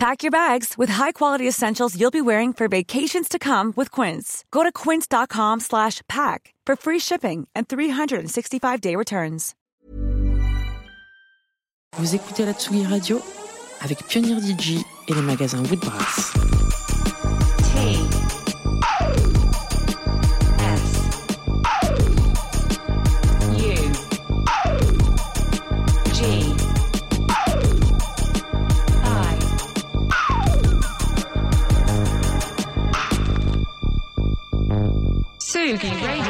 Pack your bags with high-quality essentials you'll be wearing for vacations to come with Quince. Go to quince.com slash pack for free shipping and 365-day returns. Vous écoutez la Tsugi Radio avec Pionnier DJ et les magasins Woodbrass. Sugi Radio.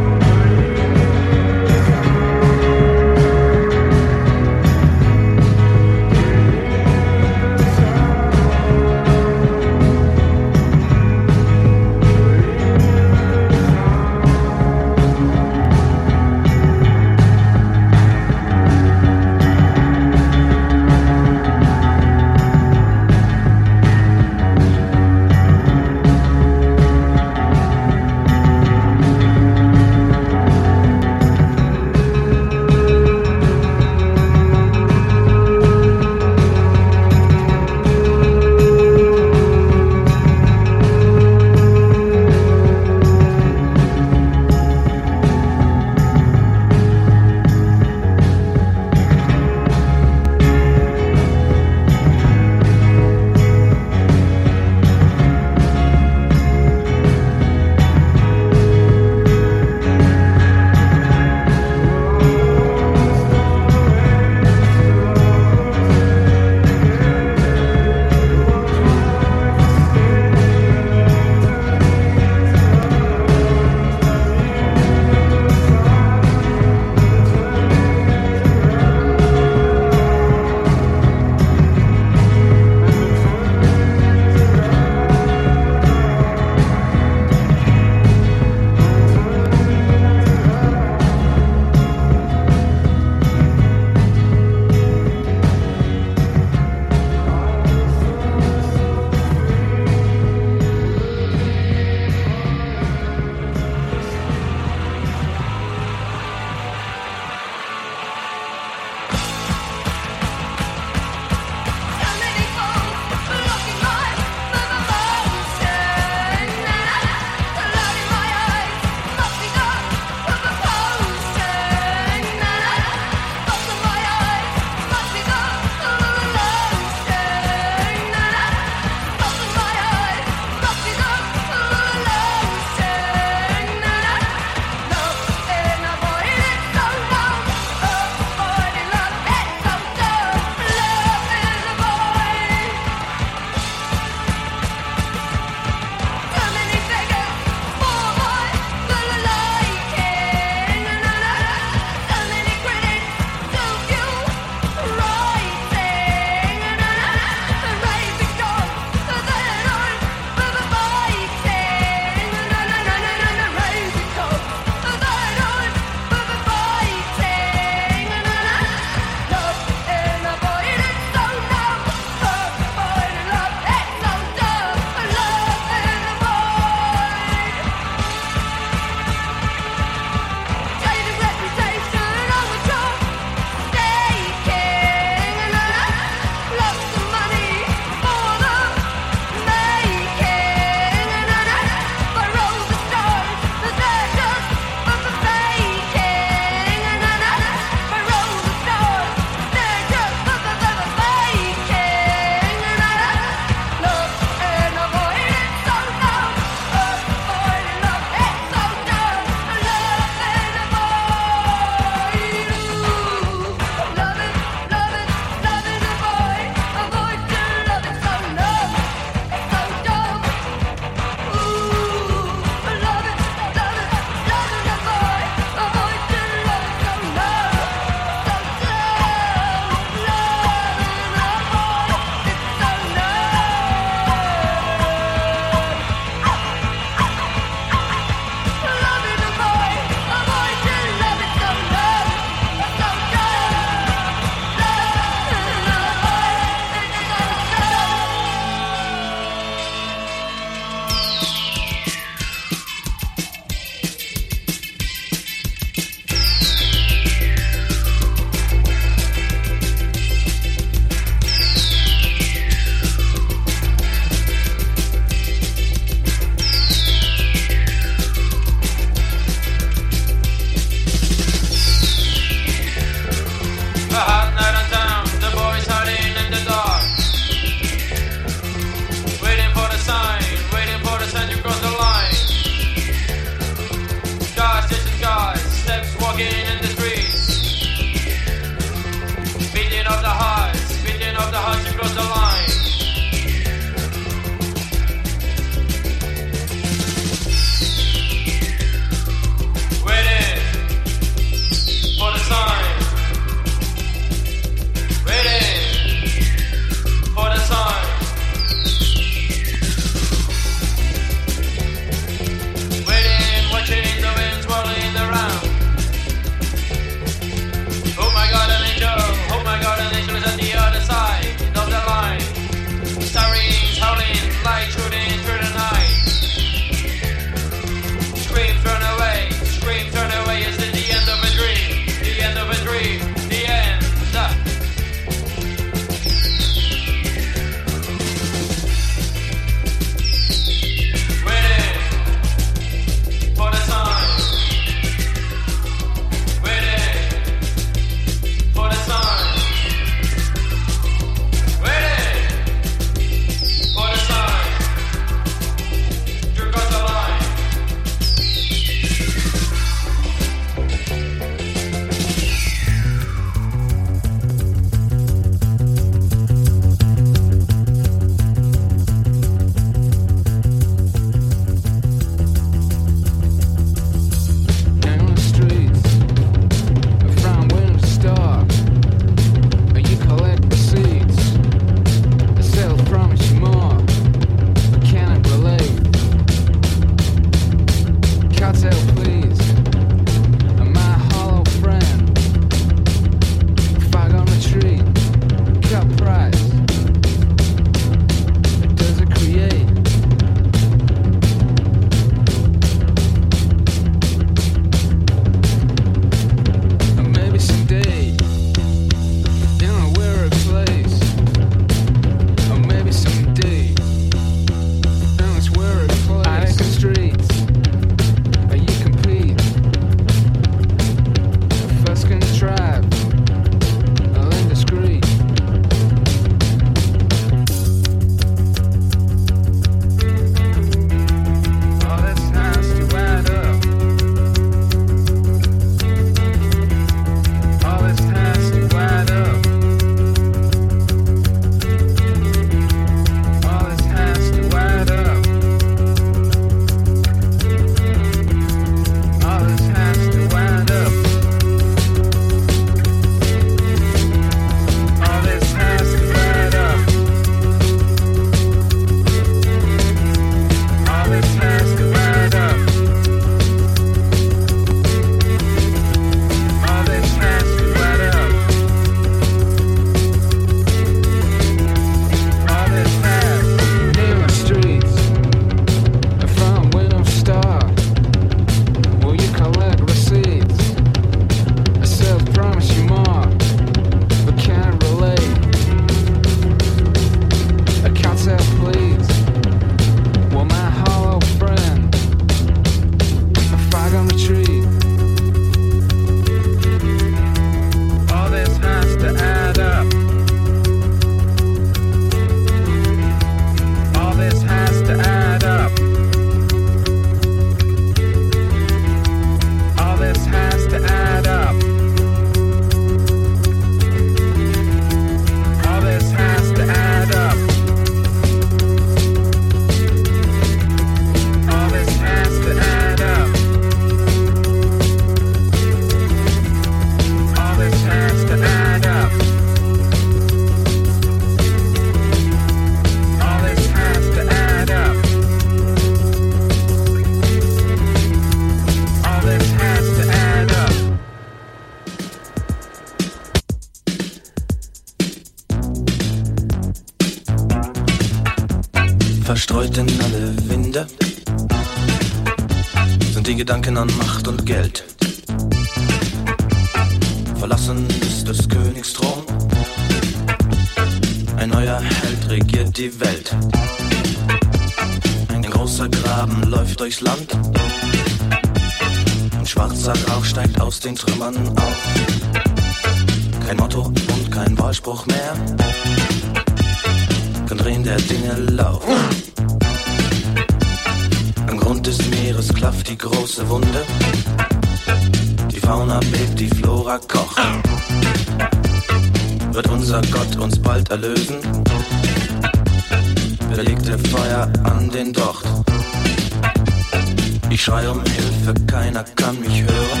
Schrei um Hilfe, keiner kann mich hören.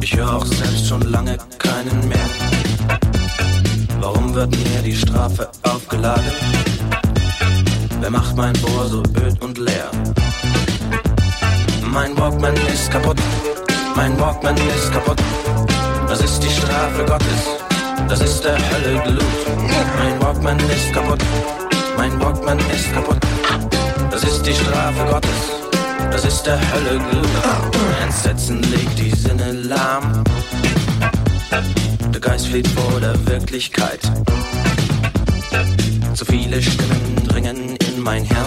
Ich höre auch selbst schon lange keinen mehr. Warum wird mir die Strafe aufgeladen? Wer macht mein Ohr so öd und leer? Mein Walkman ist kaputt, mein Walkman ist kaputt. Das ist die Strafe Gottes, das ist der Hölle Glut. Mein Walkman ist kaputt, mein Walkman ist kaputt. Das ist die Strafe Gottes, das ist der Hölle Glut. Entsetzen legt die Sinne lahm. Der Geist flieht vor der Wirklichkeit. Zu viele Stimmen dringen in mein Hirn.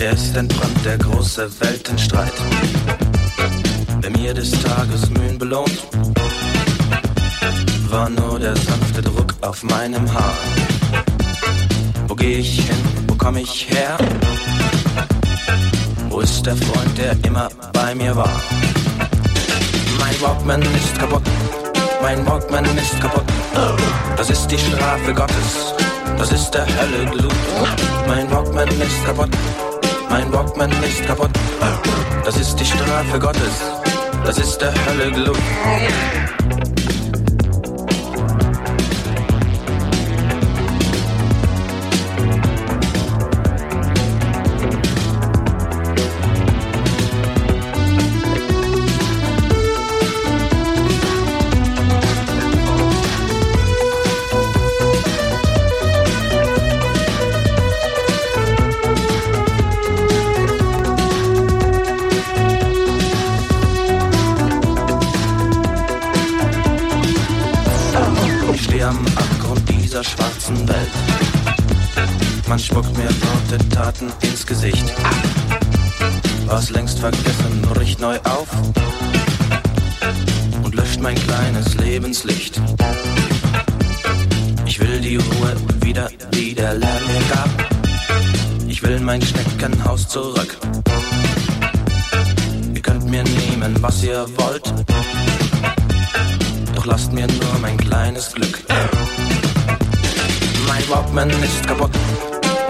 Er ist entbrannt, der große Weltenstreit. Wer mir des Tages Mühen belohnt, war nur der sanfte Druck auf meinem Haar. Wo geh ich hin, wo komm ich her? Der Freund, der immer bei mir war? Mein Walkman ist kaputt, mein Walkman ist kaputt. Das ist die Strafe Gottes, das ist der Hölle Glut. Mein Walkman ist kaputt, mein Walkman ist kaputt. Das ist die Strafe Gottes, das ist der Hölle Glut. Taten ins Gesicht. Was längst vergessen, bricht neu auf und löscht mein kleines Lebenslicht. Ich will die Ruhe wieder, die der Lärm mir gab. Ich will mein Schneckenhaus zurück. Ihr könnt mir nehmen, was ihr wollt. Doch lasst mir nur mein kleines Glück. Mein Walkman ist kaputt,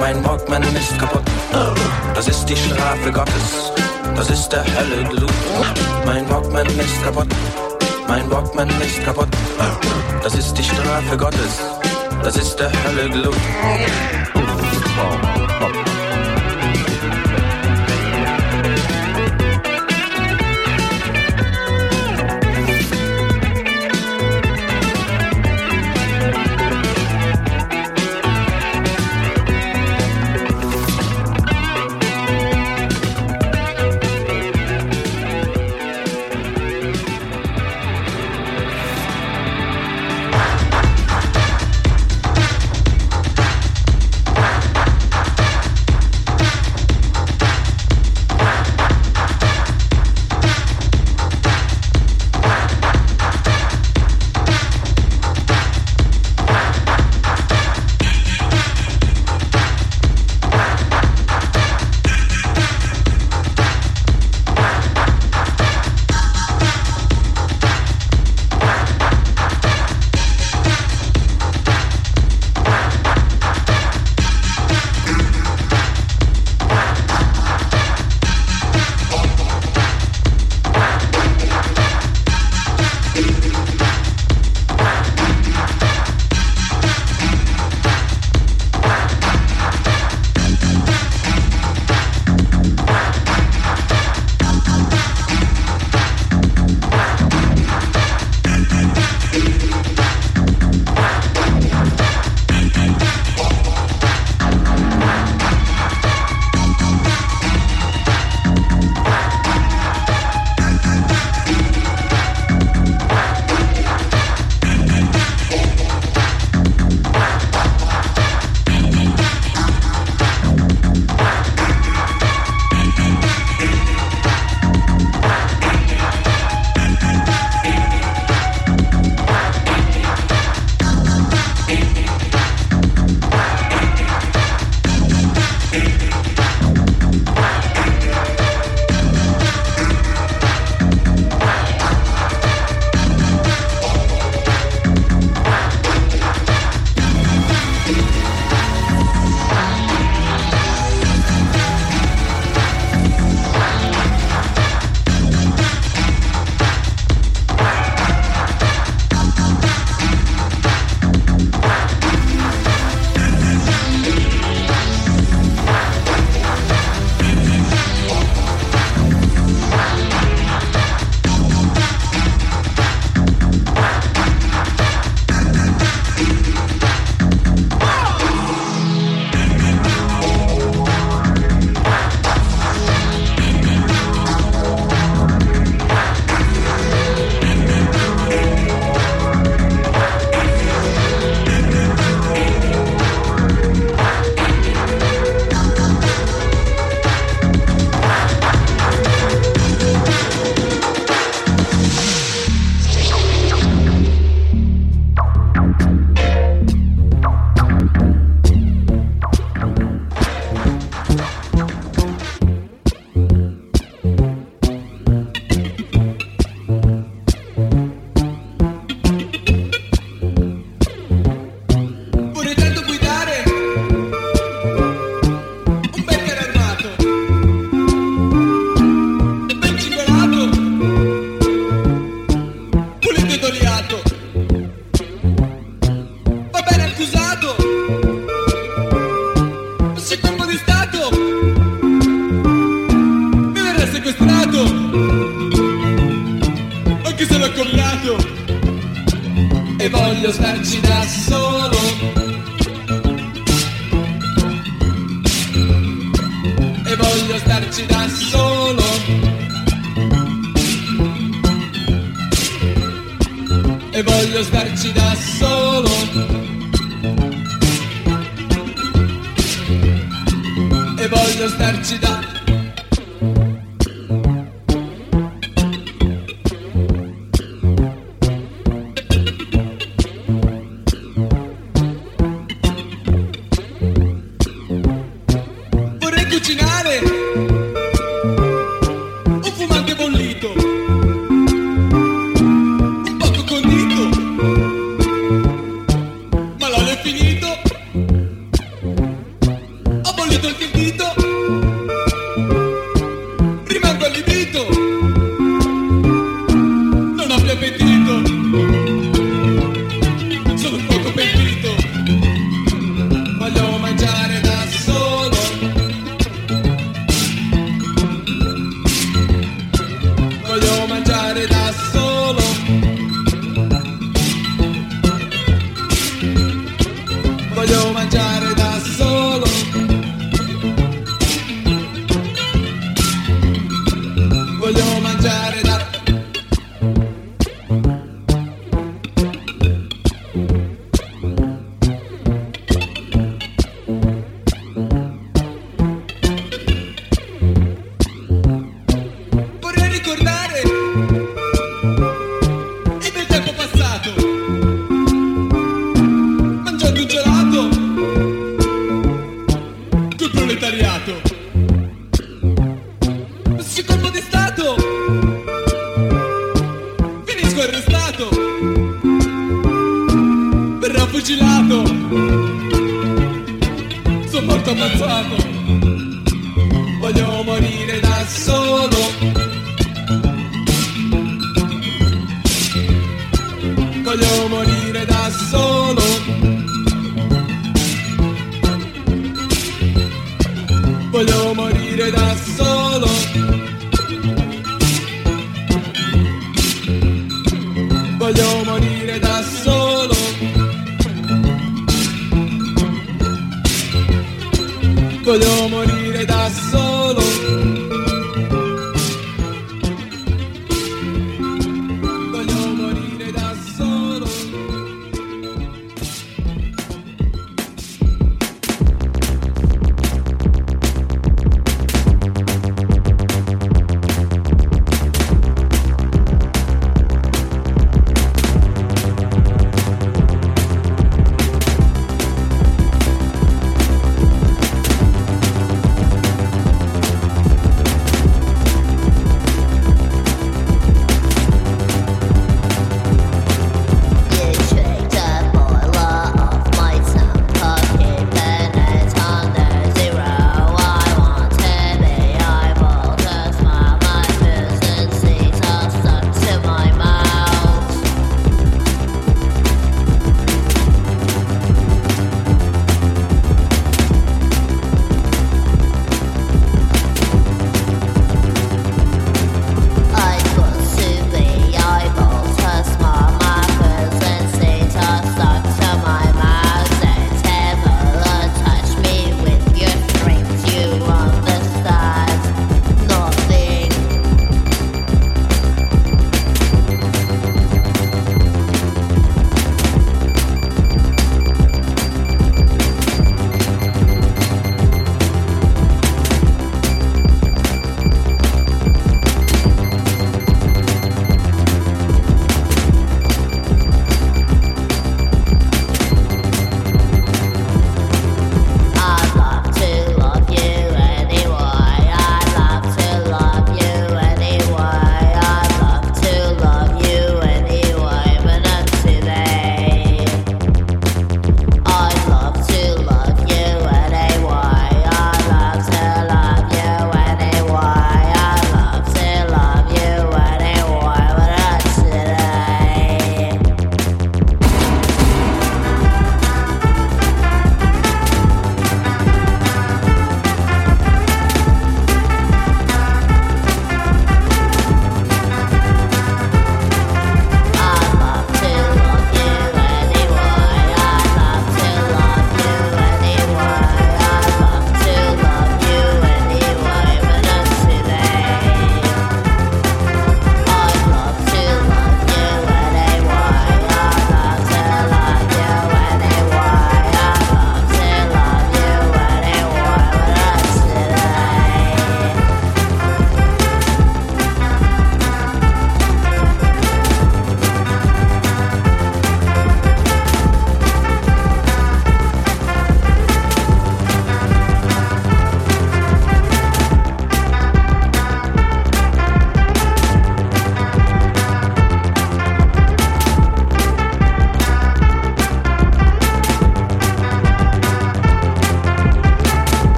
mein Walkman ist kaputt. Das ist die Strafe Gottes, das ist der Hölle Glut. Mein Walkman ist kaputt, mein Walkman ist kaputt. Das ist die Strafe Gottes, das ist der Hölle Glut.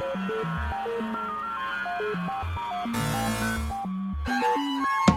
Thank you.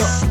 mucho.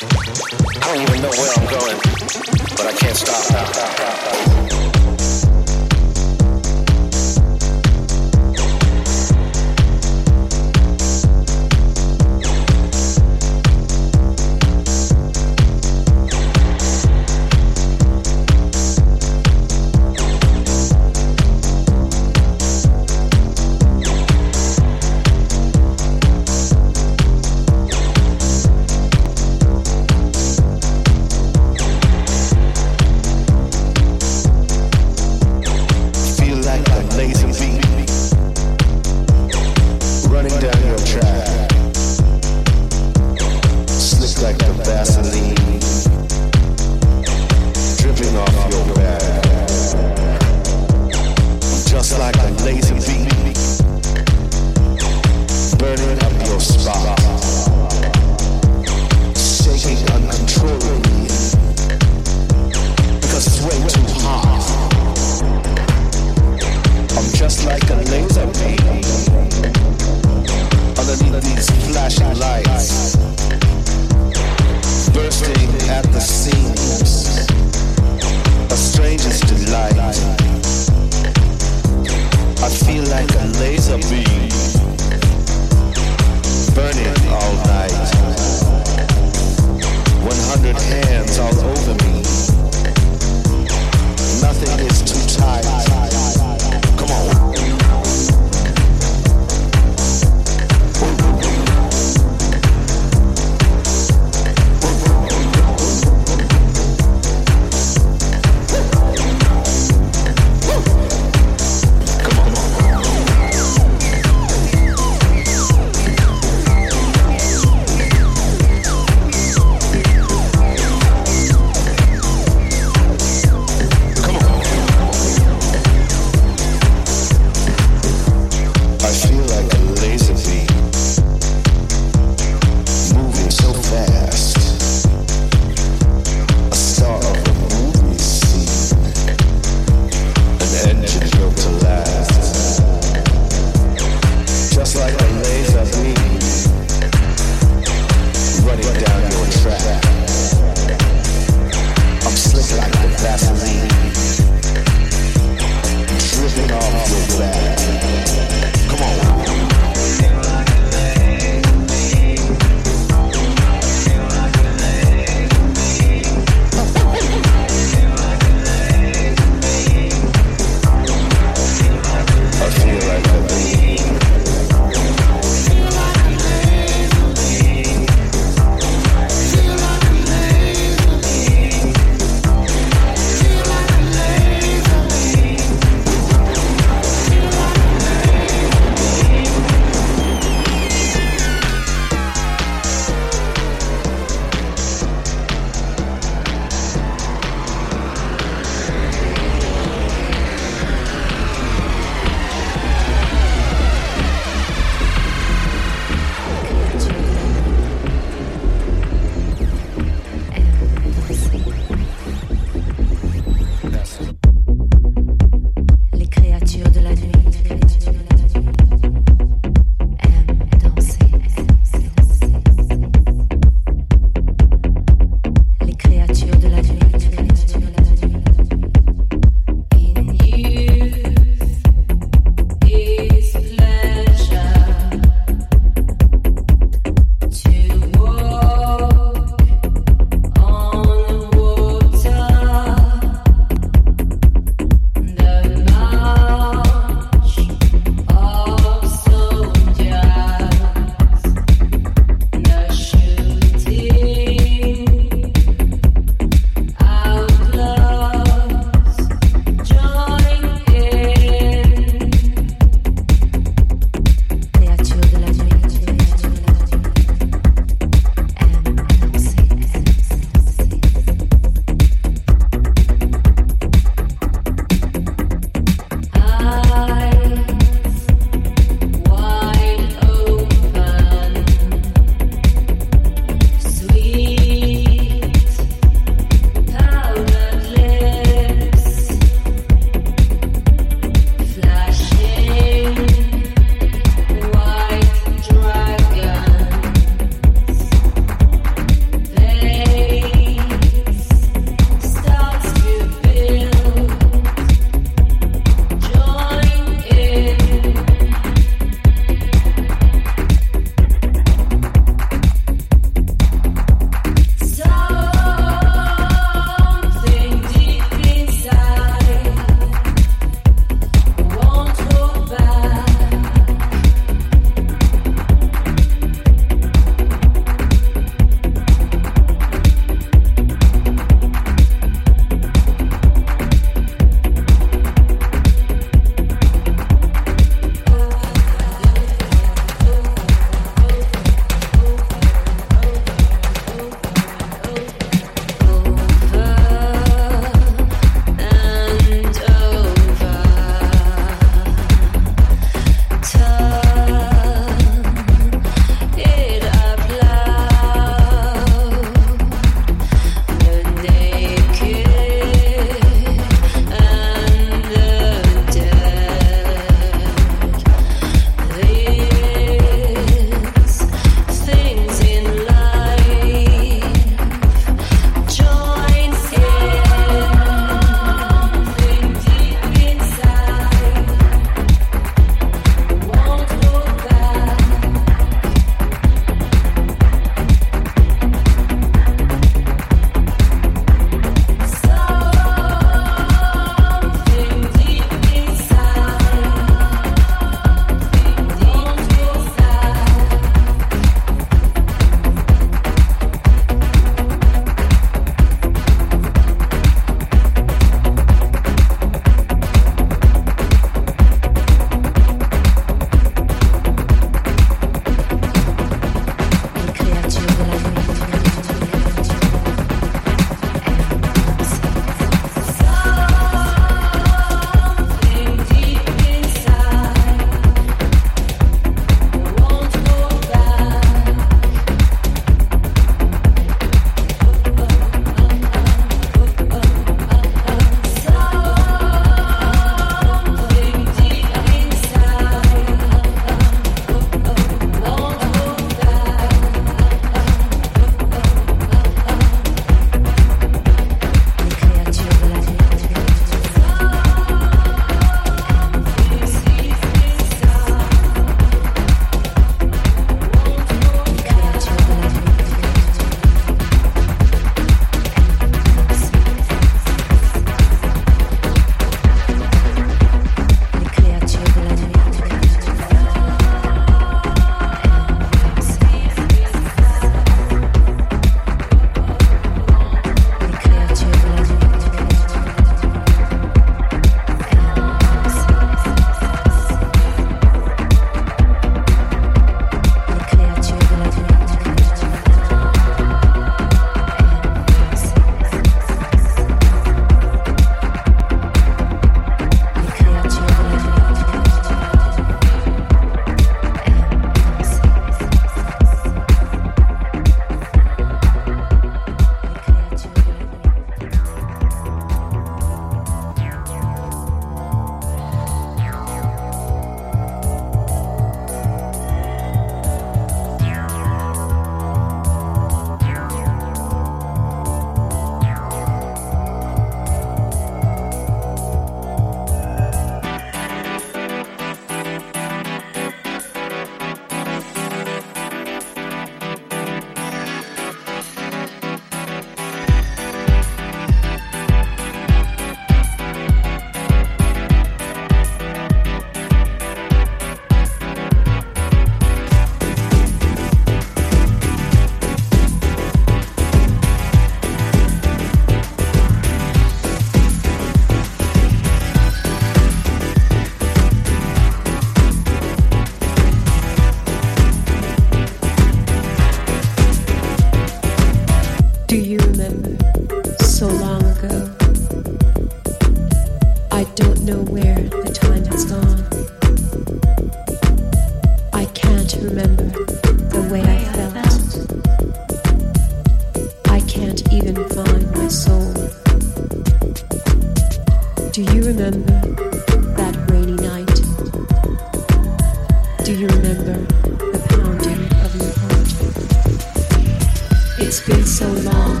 It's been so long,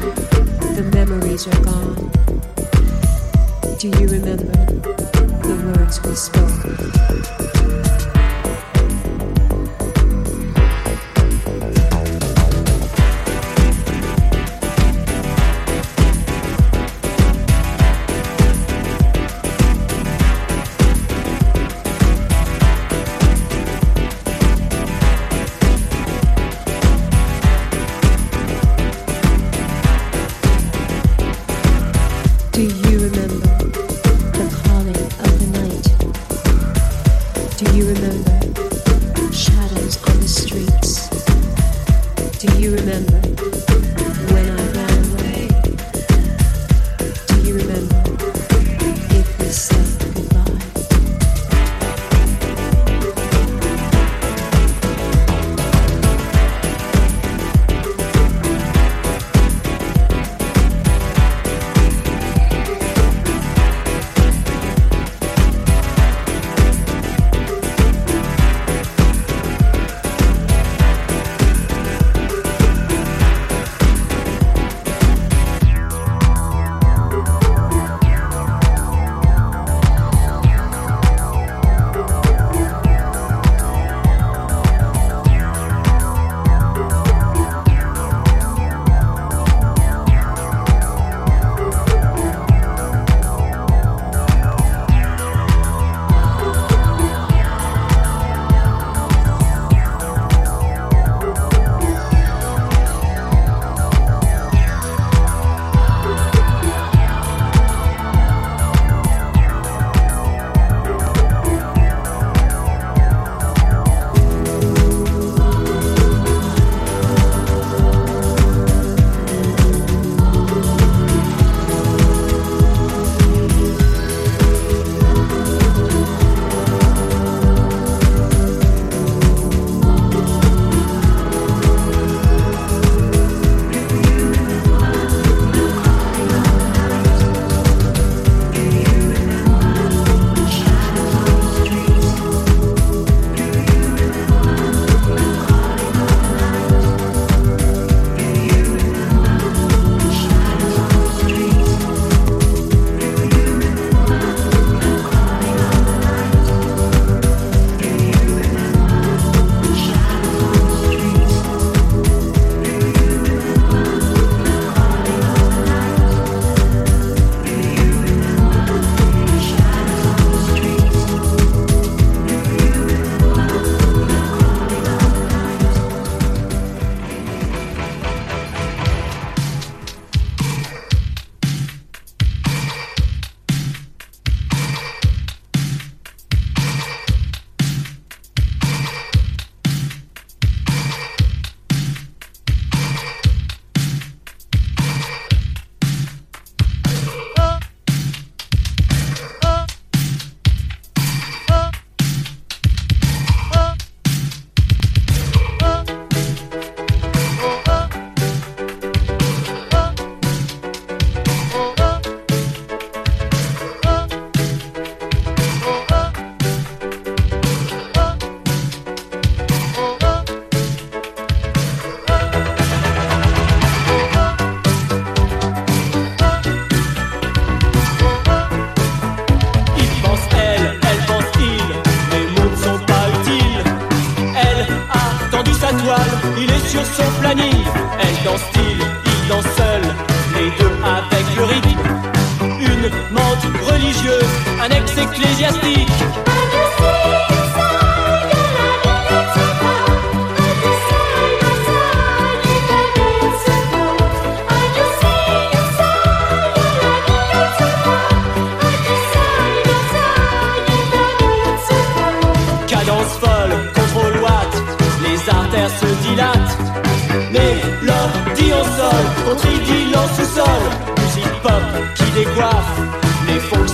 the memories are gone. Do you remember the words we spoke?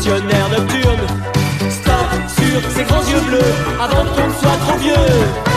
missionnaire nocturne. Stop sur ses grands yeux bleus avant qu'on ne soit trop vieux.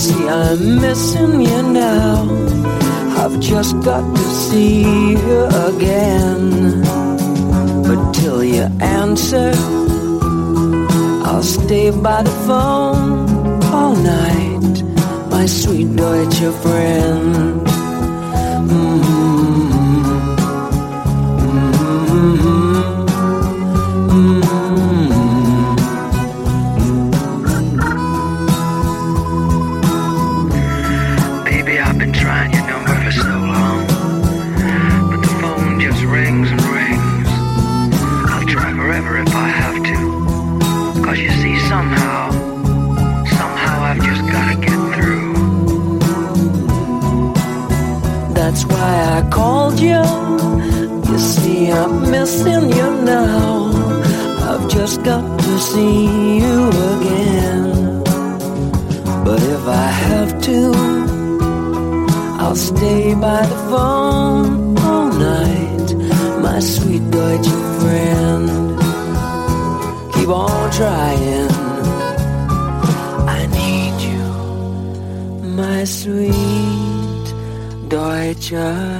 See, I'm missing you now. I've just got to see you again. But till you answer, I'll stay by the phone all night, my sweet Deutsche friend. See you again. But if I have to, I'll stay by the phone all night, my sweet Deutsche friend. Keep on trying. I need you, my sweet Deutsche